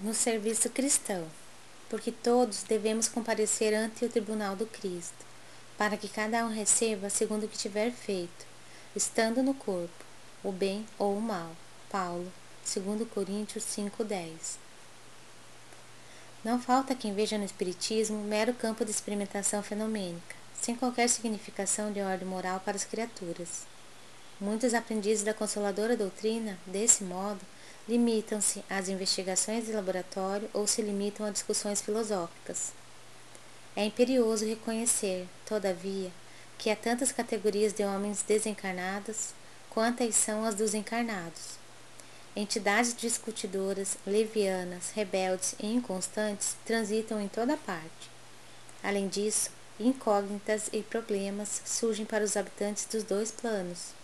no serviço cristão, porque todos devemos comparecer ante o tribunal do Cristo, para que cada um receba segundo o que tiver feito, estando no corpo, o bem ou o mal. Paulo, 2 Coríntios 5:10. Não falta quem veja no espiritismo mero campo de experimentação fenomênica, sem qualquer significação de ordem moral para as criaturas. Muitos aprendizes da consoladora doutrina, desse modo, limitam-se às investigações de laboratório ou se limitam a discussões filosóficas. É imperioso reconhecer, todavia, que há tantas categorias de homens desencarnados quantas são as dos encarnados. Entidades discutidoras, levianas, rebeldes e inconstantes transitam em toda parte. Além disso, incógnitas e problemas surgem para os habitantes dos dois planos.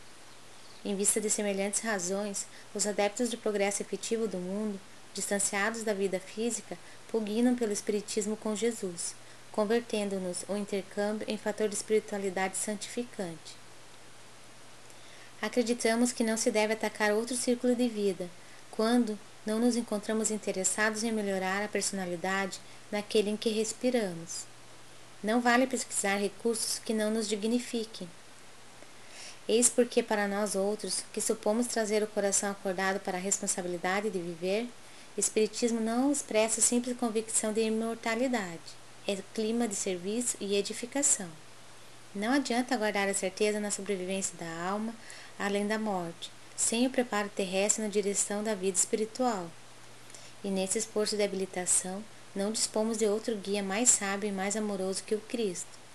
Em vista de semelhantes razões, os adeptos do progresso efetivo do mundo, distanciados da vida física, pugnam pelo espiritismo com Jesus, convertendo-nos o intercâmbio em fator de espiritualidade santificante. Acreditamos que não se deve atacar outro círculo de vida, quando não nos encontramos interessados em melhorar a personalidade naquele em que respiramos. Não vale pesquisar recursos que não nos dignifiquem, Eis porque para nós outros, que supomos trazer o coração acordado para a responsabilidade de viver, Espiritismo não expressa simples convicção de imortalidade, é clima de serviço e edificação. Não adianta aguardar a certeza na sobrevivência da alma além da morte, sem o preparo terrestre na direção da vida espiritual. E nesse esforço de habilitação, não dispomos de outro guia mais sábio e mais amoroso que o Cristo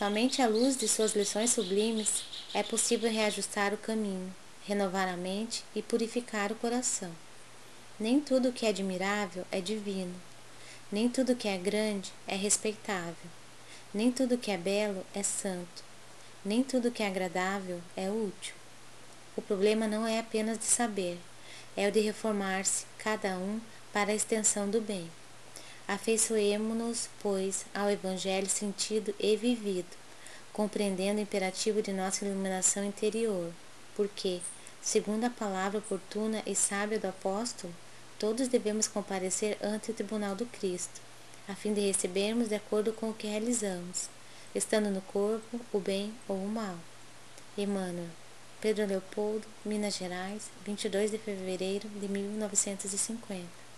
Somente à luz de suas lições sublimes é possível reajustar o caminho, renovar a mente e purificar o coração. Nem tudo que é admirável é divino, nem tudo que é grande é respeitável, nem tudo que é belo é santo, nem tudo que é agradável é útil. O problema não é apenas de saber, é o de reformar-se, cada um, para a extensão do bem. Afeiçoemo-nos, pois, ao Evangelho sentido e vivido, compreendendo o imperativo de nossa iluminação interior, porque, segundo a palavra oportuna e sábia do apóstolo, todos devemos comparecer ante o tribunal do Cristo, a fim de recebermos de acordo com o que realizamos, estando no corpo o bem ou o mal. Emmanuel, Pedro Leopoldo, Minas Gerais, 22 de fevereiro de 1950